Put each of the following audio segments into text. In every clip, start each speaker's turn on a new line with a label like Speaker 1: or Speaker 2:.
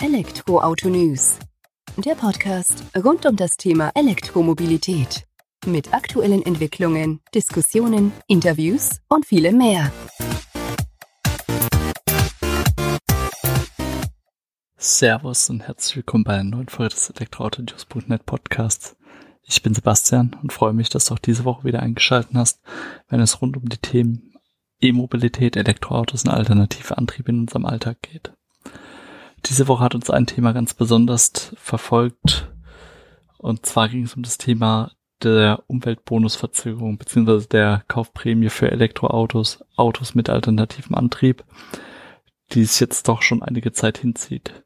Speaker 1: Elektroauto News. Der Podcast rund um das Thema Elektromobilität. Mit aktuellen Entwicklungen, Diskussionen, Interviews und vielem mehr.
Speaker 2: Servus und herzlich willkommen bei einer neuen Folge des Elektroauto-News.net Podcasts. Ich bin Sebastian und freue mich, dass du auch diese Woche wieder eingeschaltet hast, wenn es rund um die Themen E-Mobilität, Elektroautos und alternative Antriebe in unserem Alltag geht. Diese Woche hat uns ein Thema ganz besonders verfolgt. Und zwar ging es um das Thema der Umweltbonusverzögerung beziehungsweise der Kaufprämie für Elektroautos, Autos mit alternativem Antrieb, die es jetzt doch schon einige Zeit hinzieht.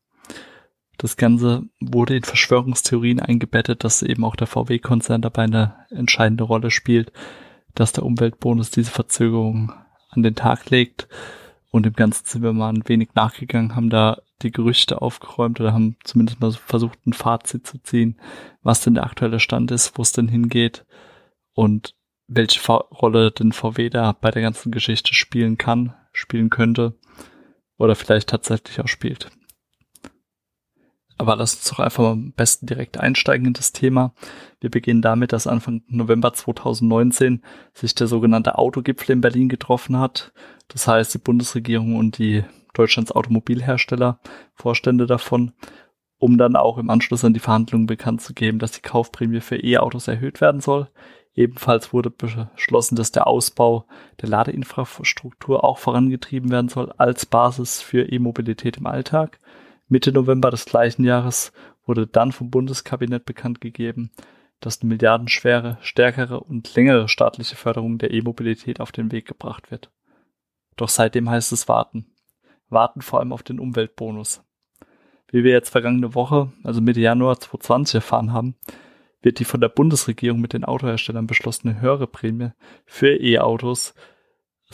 Speaker 2: Das Ganze wurde in Verschwörungstheorien eingebettet, dass eben auch der VW-Konzern dabei eine entscheidende Rolle spielt, dass der Umweltbonus diese Verzögerung an den Tag legt. Und im Ganzen sind wir mal ein wenig nachgegangen, haben da die Gerüchte aufgeräumt oder haben zumindest mal versucht, ein Fazit zu ziehen, was denn der aktuelle Stand ist, wo es denn hingeht und welche Rolle denn VW da bei der ganzen Geschichte spielen kann, spielen könnte oder vielleicht tatsächlich auch spielt. Aber lass uns doch einfach mal am besten direkt einsteigen in das Thema. Wir beginnen damit, dass Anfang November 2019 sich der sogenannte Autogipfel in Berlin getroffen hat. Das heißt, die Bundesregierung und die Deutschlands Automobilhersteller, Vorstände davon, um dann auch im Anschluss an die Verhandlungen bekannt zu geben, dass die Kaufprämie für E-Autos erhöht werden soll. Ebenfalls wurde beschlossen, dass der Ausbau der Ladeinfrastruktur auch vorangetrieben werden soll als Basis für E-Mobilität im Alltag. Mitte November des gleichen Jahres wurde dann vom Bundeskabinett bekannt gegeben, dass eine milliardenschwere, stärkere und längere staatliche Förderung der E-Mobilität auf den Weg gebracht wird. Doch seitdem heißt es warten warten vor allem auf den Umweltbonus. Wie wir jetzt vergangene Woche, also Mitte Januar 2020 erfahren haben, wird die von der Bundesregierung mit den Autoherstellern beschlossene höhere Prämie für E-Autos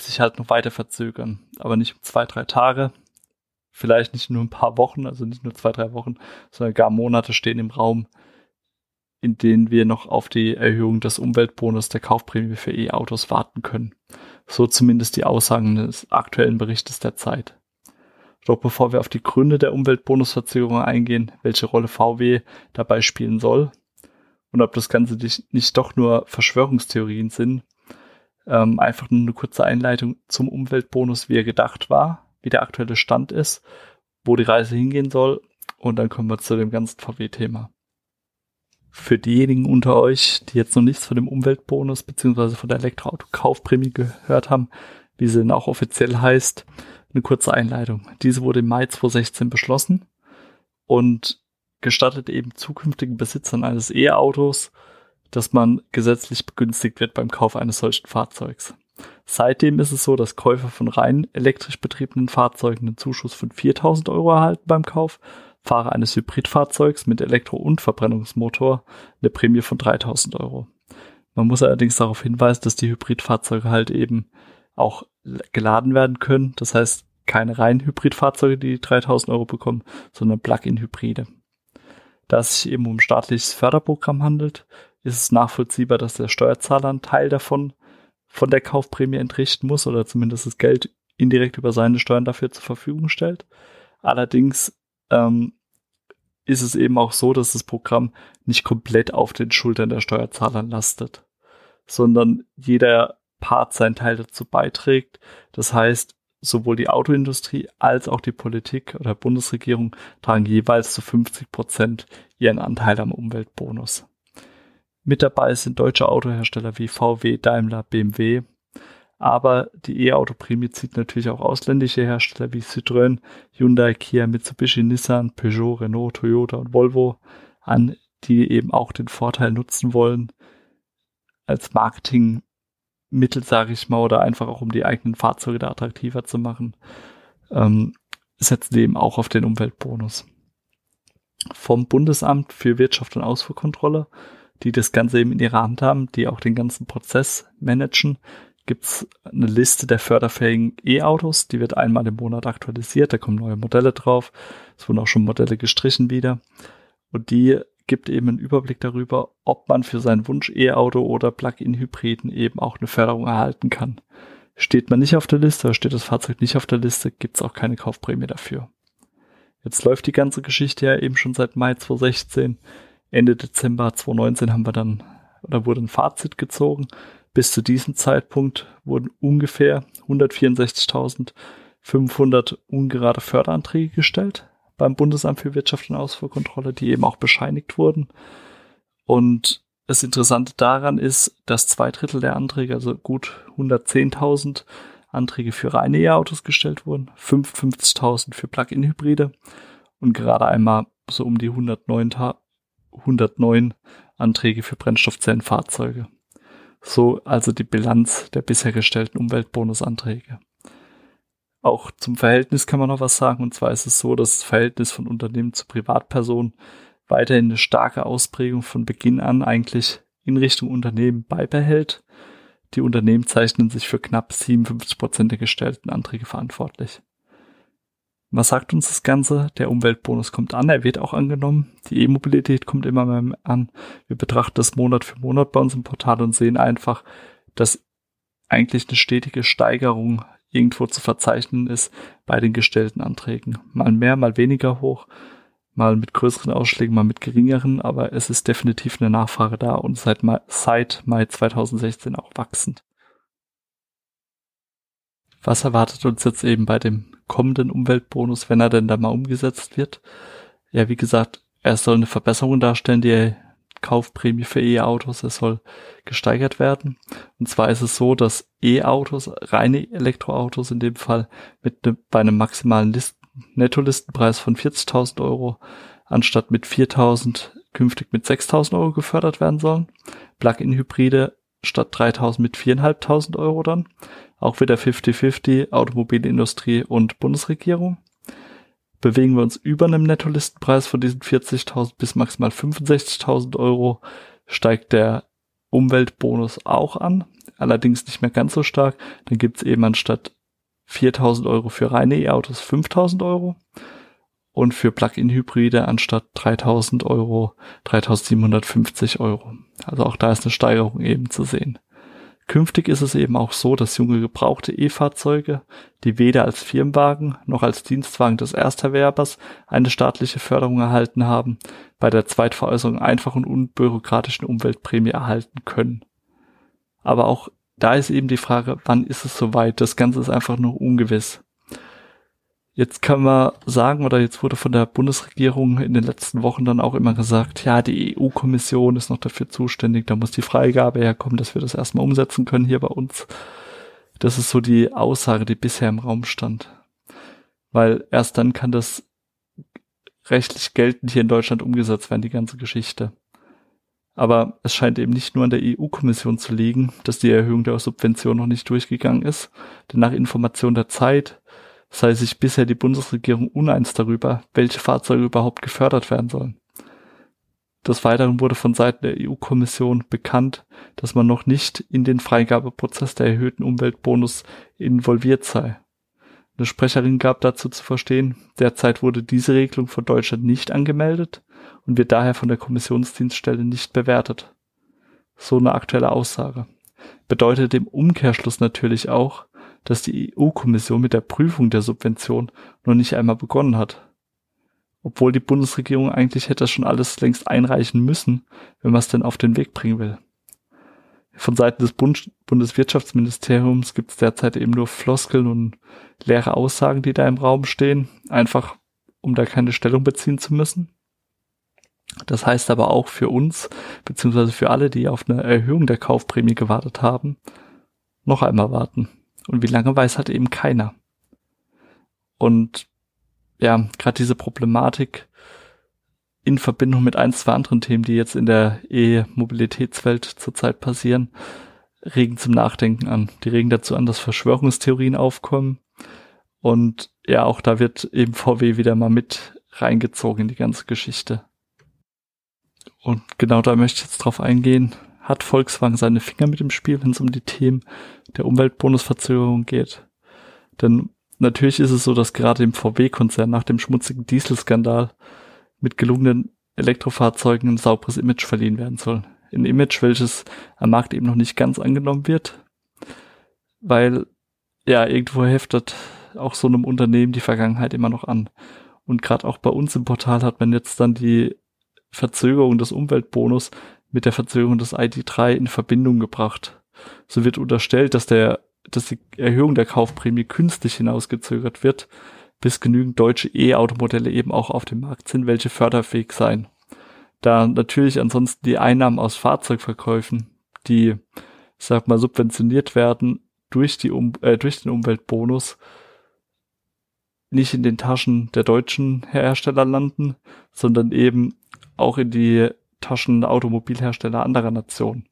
Speaker 2: sich halt noch weiter verzögern. Aber nicht um zwei, drei Tage, vielleicht nicht nur ein paar Wochen, also nicht nur zwei, drei Wochen, sondern gar Monate stehen im Raum, in denen wir noch auf die Erhöhung des Umweltbonus der Kaufprämie für E-Autos warten können. So zumindest die Aussagen des aktuellen Berichtes der Zeit. Doch bevor wir auf die Gründe der Umweltbonusverzögerung eingehen, welche Rolle VW dabei spielen soll und ob das Ganze nicht doch nur Verschwörungstheorien sind, ähm, einfach nur eine kurze Einleitung zum Umweltbonus, wie er gedacht war, wie der aktuelle Stand ist, wo die Reise hingehen soll und dann kommen wir zu dem ganzen VW-Thema. Für diejenigen unter euch, die jetzt noch nichts von dem Umweltbonus bzw. von der Elektroauto-Kaufprämie gehört haben, wie sie denn auch offiziell heißt, eine kurze Einleitung. Diese wurde im Mai 2016 beschlossen und gestattet eben zukünftigen Besitzern eines E-Autos, dass man gesetzlich begünstigt wird beim Kauf eines solchen Fahrzeugs. Seitdem ist es so, dass Käufer von rein elektrisch betriebenen Fahrzeugen einen Zuschuss von 4000 Euro erhalten beim Kauf, Fahrer eines Hybridfahrzeugs mit Elektro- und Verbrennungsmotor eine Prämie von 3000 Euro. Man muss allerdings darauf hinweisen, dass die Hybridfahrzeuge halt eben auch geladen werden können. Das heißt, keine reinen Hybridfahrzeuge, die 3000 Euro bekommen, sondern Plug-in-Hybride. Da es sich eben um staatliches Förderprogramm handelt, ist es nachvollziehbar, dass der Steuerzahler einen Teil davon von der Kaufprämie entrichten muss oder zumindest das Geld indirekt über seine Steuern dafür zur Verfügung stellt. Allerdings ähm, ist es eben auch so, dass das Programm nicht komplett auf den Schultern der Steuerzahler lastet, sondern jeder Part seinen Teil dazu beiträgt. Das heißt, sowohl die Autoindustrie als auch die Politik oder Bundesregierung tragen jeweils zu 50 Prozent ihren Anteil am Umweltbonus. Mit dabei sind deutsche Autohersteller wie VW, Daimler, BMW. Aber die E-Auto-Prämie zieht natürlich auch ausländische Hersteller wie Citroën, Hyundai, Kia, Mitsubishi, Nissan, Peugeot, Renault, Toyota und Volvo an, die eben auch den Vorteil nutzen wollen, als Marketing Mittel, sage ich mal, oder einfach auch um die eigenen Fahrzeuge da attraktiver zu machen, ähm, setzen die eben auch auf den Umweltbonus. Vom Bundesamt für Wirtschaft und Ausfuhrkontrolle, die das Ganze eben in ihrer Hand haben, die auch den ganzen Prozess managen, gibt's eine Liste der förderfähigen E-Autos, die wird einmal im Monat aktualisiert, da kommen neue Modelle drauf, es wurden auch schon Modelle gestrichen wieder und die gibt eben einen Überblick darüber, ob man für seinen Wunsch E-Auto oder Plug-in-Hybriden eben auch eine Förderung erhalten kann. Steht man nicht auf der Liste oder steht das Fahrzeug nicht auf der Liste, gibt es auch keine Kaufprämie dafür. Jetzt läuft die ganze Geschichte ja eben schon seit Mai 2016. Ende Dezember 2019 haben wir dann, oder wurde ein Fazit gezogen. Bis zu diesem Zeitpunkt wurden ungefähr 164.500 ungerade Förderanträge gestellt beim Bundesamt für Wirtschaft und Ausfuhrkontrolle, die eben auch bescheinigt wurden. Und das Interessante daran ist, dass zwei Drittel der Anträge, also gut 110.000 Anträge für reine E-Autos gestellt wurden, 55.000 für Plug-in-Hybride und gerade einmal so um die 109, 109 Anträge für Brennstoffzellenfahrzeuge. So also die Bilanz der bisher gestellten Umweltbonusanträge. Auch zum Verhältnis kann man noch was sagen, und zwar ist es so, dass das Verhältnis von Unternehmen zu Privatpersonen weiterhin eine starke Ausprägung von Beginn an eigentlich in Richtung Unternehmen beibehält. Die Unternehmen zeichnen sich für knapp 57 Prozent der gestellten Anträge verantwortlich. Was sagt uns das Ganze? Der Umweltbonus kommt an, er wird auch angenommen. Die E-Mobilität kommt immer mehr an. Wir betrachten das Monat für Monat bei uns im Portal und sehen einfach, dass eigentlich eine stetige Steigerung irgendwo zu verzeichnen ist bei den gestellten Anträgen. Mal mehr, mal weniger hoch, mal mit größeren Ausschlägen, mal mit geringeren, aber es ist definitiv eine Nachfrage da und seit Mai, seit Mai 2016 auch wachsend. Was erwartet uns jetzt eben bei dem kommenden Umweltbonus, wenn er denn da mal umgesetzt wird? Ja, wie gesagt, er soll eine Verbesserung darstellen, die Kaufprämie für E-Autos, es soll gesteigert werden. Und zwar ist es so, dass E-Autos, reine Elektroautos in dem Fall, mit ne, bei einem maximalen Listen Nettolistenpreis von 40.000 Euro anstatt mit 4.000 künftig mit 6.000 Euro gefördert werden sollen. Plug-in-Hybride statt 3.000 mit 4.500 Euro dann. Auch wieder 50-50 Automobilindustrie und Bundesregierung. Bewegen wir uns über einem Nettolistenpreis von diesen 40.000 bis maximal 65.000 Euro, steigt der Umweltbonus auch an. Allerdings nicht mehr ganz so stark. Dann gibt es eben anstatt 4000 Euro für reine E-Autos 5000 Euro und für Plug-in-Hybride anstatt 3000 Euro 3750 Euro. Also auch da ist eine Steigerung eben zu sehen. Künftig ist es eben auch so, dass junge gebrauchte E-Fahrzeuge, die weder als Firmenwagen noch als Dienstwagen des Ersterwerbers eine staatliche Förderung erhalten haben, bei der Zweitveräußerung einfach und unbürokratischen Umweltprämie erhalten können. Aber auch da ist eben die Frage, wann ist es soweit? Das Ganze ist einfach noch ungewiss. Jetzt kann man sagen, oder jetzt wurde von der Bundesregierung in den letzten Wochen dann auch immer gesagt, ja, die EU-Kommission ist noch dafür zuständig, da muss die Freigabe herkommen, dass wir das erstmal umsetzen können hier bei uns. Das ist so die Aussage, die bisher im Raum stand. Weil erst dann kann das rechtlich geltend hier in Deutschland umgesetzt werden, die ganze Geschichte. Aber es scheint eben nicht nur an der EU-Kommission zu liegen, dass die Erhöhung der Subvention noch nicht durchgegangen ist. Denn nach Information der Zeit sei sich bisher die Bundesregierung uneins darüber, welche Fahrzeuge überhaupt gefördert werden sollen. Des Weiteren wurde von Seiten der EU-Kommission bekannt, dass man noch nicht in den Freigabeprozess der erhöhten Umweltbonus involviert sei. Eine Sprecherin gab dazu zu verstehen, derzeit wurde diese Regelung von Deutschland nicht angemeldet und wird daher von der Kommissionsdienststelle nicht bewertet. So eine aktuelle Aussage. Bedeutet im Umkehrschluss natürlich auch, dass die EU-Kommission mit der Prüfung der Subvention noch nicht einmal begonnen hat. Obwohl die Bundesregierung eigentlich hätte schon alles längst einreichen müssen, wenn man es denn auf den Weg bringen will. Von Seiten des Bund Bundeswirtschaftsministeriums gibt es derzeit eben nur Floskeln und leere Aussagen, die da im Raum stehen, einfach um da keine Stellung beziehen zu müssen. Das heißt aber auch für uns, beziehungsweise für alle, die auf eine Erhöhung der Kaufprämie gewartet haben, noch einmal warten. Und wie lange weiß halt eben keiner. Und ja, gerade diese Problematik in Verbindung mit ein, zwei anderen Themen, die jetzt in der E-Mobilitätswelt zurzeit passieren, regen zum Nachdenken an. Die regen dazu an, dass Verschwörungstheorien aufkommen. Und ja, auch da wird eben VW wieder mal mit reingezogen in die ganze Geschichte. Und genau da möchte ich jetzt drauf eingehen. Hat Volkswagen seine Finger mit dem Spiel, wenn es um die Themen der Umweltbonusverzögerung geht? Denn natürlich ist es so, dass gerade im VW-Konzern nach dem schmutzigen Dieselskandal mit gelungenen Elektrofahrzeugen ein sauberes Image verliehen werden soll. Ein Image, welches am Markt eben noch nicht ganz angenommen wird, weil ja irgendwo heftet auch so einem Unternehmen die Vergangenheit immer noch an. Und gerade auch bei uns im Portal hat man jetzt dann die Verzögerung des Umweltbonus mit der Verzögerung des ID3 in Verbindung gebracht. So wird unterstellt, dass der, dass die Erhöhung der Kaufprämie künstlich hinausgezögert wird, bis genügend deutsche E-Automodelle eben auch auf dem Markt sind, welche förderfähig seien. Da natürlich ansonsten die Einnahmen aus Fahrzeugverkäufen, die, sag mal, subventioniert werden durch die, um äh, durch den Umweltbonus, nicht in den Taschen der deutschen Hersteller landen, sondern eben auch in die Taschen Automobilhersteller anderer Nationen.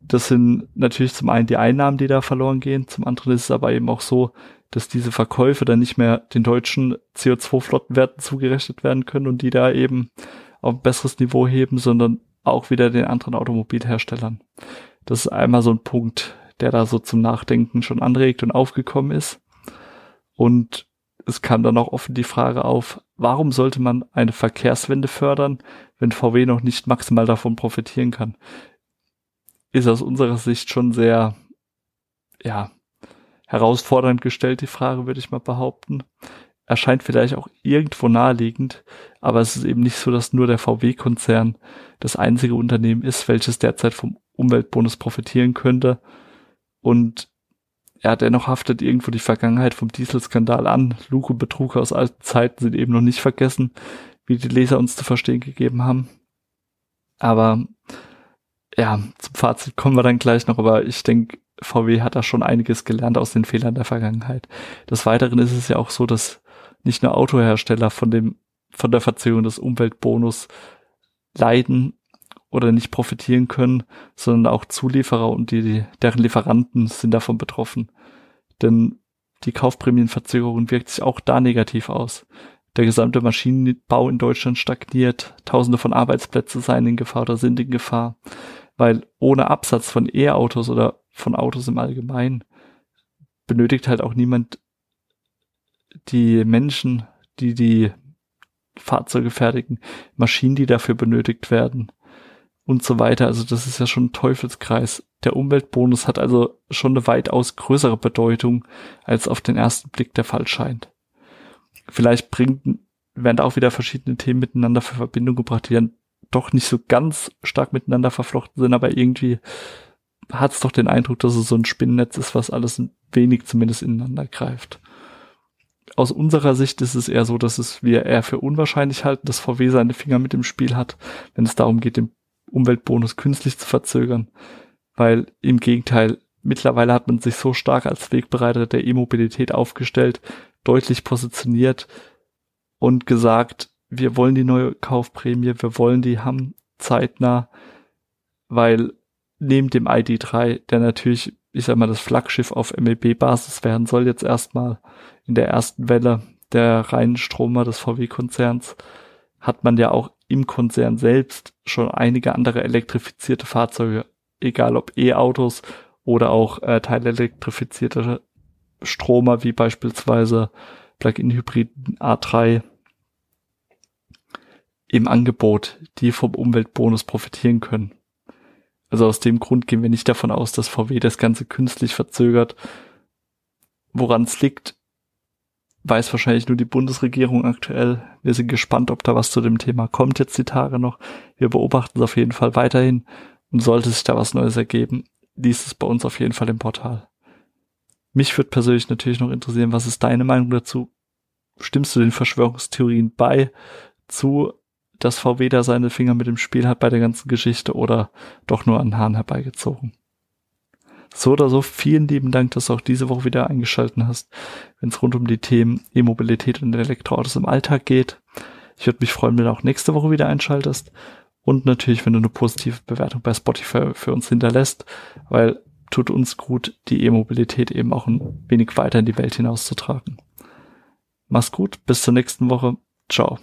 Speaker 2: Das sind natürlich zum einen die Einnahmen, die da verloren gehen, zum anderen ist es aber eben auch so, dass diese Verkäufe dann nicht mehr den deutschen CO2-Flottenwerten zugerechnet werden können und die da eben auf ein besseres Niveau heben, sondern auch wieder den anderen Automobilherstellern. Das ist einmal so ein Punkt, der da so zum Nachdenken schon anregt und aufgekommen ist. Und es kam dann auch offen die Frage auf, warum sollte man eine Verkehrswende fördern, wenn VW noch nicht maximal davon profitieren kann? Ist aus unserer Sicht schon sehr, ja, herausfordernd gestellt, die Frage, würde ich mal behaupten. Erscheint vielleicht auch irgendwo naheliegend, aber es ist eben nicht so, dass nur der VW-Konzern das einzige Unternehmen ist, welches derzeit vom Umweltbonus profitieren könnte. Und ja, dennoch haftet irgendwo die Vergangenheit vom Dieselskandal an. Und Betrug aus alten Zeiten sind eben noch nicht vergessen, wie die Leser uns zu verstehen gegeben haben. Aber ja, zum Fazit kommen wir dann gleich noch, aber ich denke, VW hat da schon einiges gelernt aus den Fehlern der Vergangenheit. Des Weiteren ist es ja auch so, dass nicht nur Autohersteller von dem, von der Verzögerung des Umweltbonus leiden, oder nicht profitieren können, sondern auch Zulieferer und die, deren Lieferanten sind davon betroffen. Denn die Kaufprämienverzögerung wirkt sich auch da negativ aus. Der gesamte Maschinenbau in Deutschland stagniert, tausende von Arbeitsplätzen seien in Gefahr oder sind in Gefahr, weil ohne Absatz von E-Autos oder von Autos im Allgemeinen benötigt halt auch niemand die Menschen, die die Fahrzeuge fertigen, Maschinen, die dafür benötigt werden und so weiter. Also das ist ja schon ein Teufelskreis. Der Umweltbonus hat also schon eine weitaus größere Bedeutung, als auf den ersten Blick der Fall scheint. Vielleicht bringt, werden da auch wieder verschiedene Themen miteinander für Verbindung gebracht, die dann doch nicht so ganz stark miteinander verflochten sind, aber irgendwie hat es doch den Eindruck, dass es so ein Spinnennetz ist, was alles ein wenig zumindest ineinander greift. Aus unserer Sicht ist es eher so, dass es wir eher für unwahrscheinlich halten, dass VW seine Finger mit dem Spiel hat, wenn es darum geht, den Umweltbonus künstlich zu verzögern, weil im Gegenteil, mittlerweile hat man sich so stark als Wegbereiter der E-Mobilität aufgestellt, deutlich positioniert und gesagt, wir wollen die neue Kaufprämie, wir wollen die haben zeitnah, weil neben dem ID3, der natürlich, ich sag mal, das Flaggschiff auf MEB-Basis werden soll, jetzt erstmal in der ersten Welle der reinen Stromer des VW-Konzerns, hat man ja auch im Konzern selbst schon einige andere elektrifizierte Fahrzeuge, egal ob E-Autos oder auch äh, teilelektrifizierte Stromer wie beispielsweise Plug-in-Hybriden A3 im Angebot, die vom Umweltbonus profitieren können. Also aus dem Grund gehen wir nicht davon aus, dass VW das Ganze künstlich verzögert. Woran es liegt, weiß wahrscheinlich nur die Bundesregierung aktuell. Wir sind gespannt, ob da was zu dem Thema kommt jetzt die Tage noch. Wir beobachten es auf jeden Fall weiterhin und sollte sich da was Neues ergeben, liest es bei uns auf jeden Fall im Portal. Mich würde persönlich natürlich noch interessieren, was ist deine Meinung dazu? Stimmst du den Verschwörungstheorien bei zu, dass VW da seine Finger mit dem Spiel hat bei der ganzen Geschichte oder doch nur an Haaren herbeigezogen? So oder so, vielen lieben Dank, dass du auch diese Woche wieder eingeschalten hast, wenn es rund um die Themen E-Mobilität und Elektroautos im Alltag geht. Ich würde mich freuen, wenn du auch nächste Woche wieder einschaltest. Und natürlich, wenn du eine positive Bewertung bei Spotify für uns hinterlässt, weil tut uns gut, die E-Mobilität eben auch ein wenig weiter in die Welt hinauszutragen. Mach's gut, bis zur nächsten Woche. Ciao.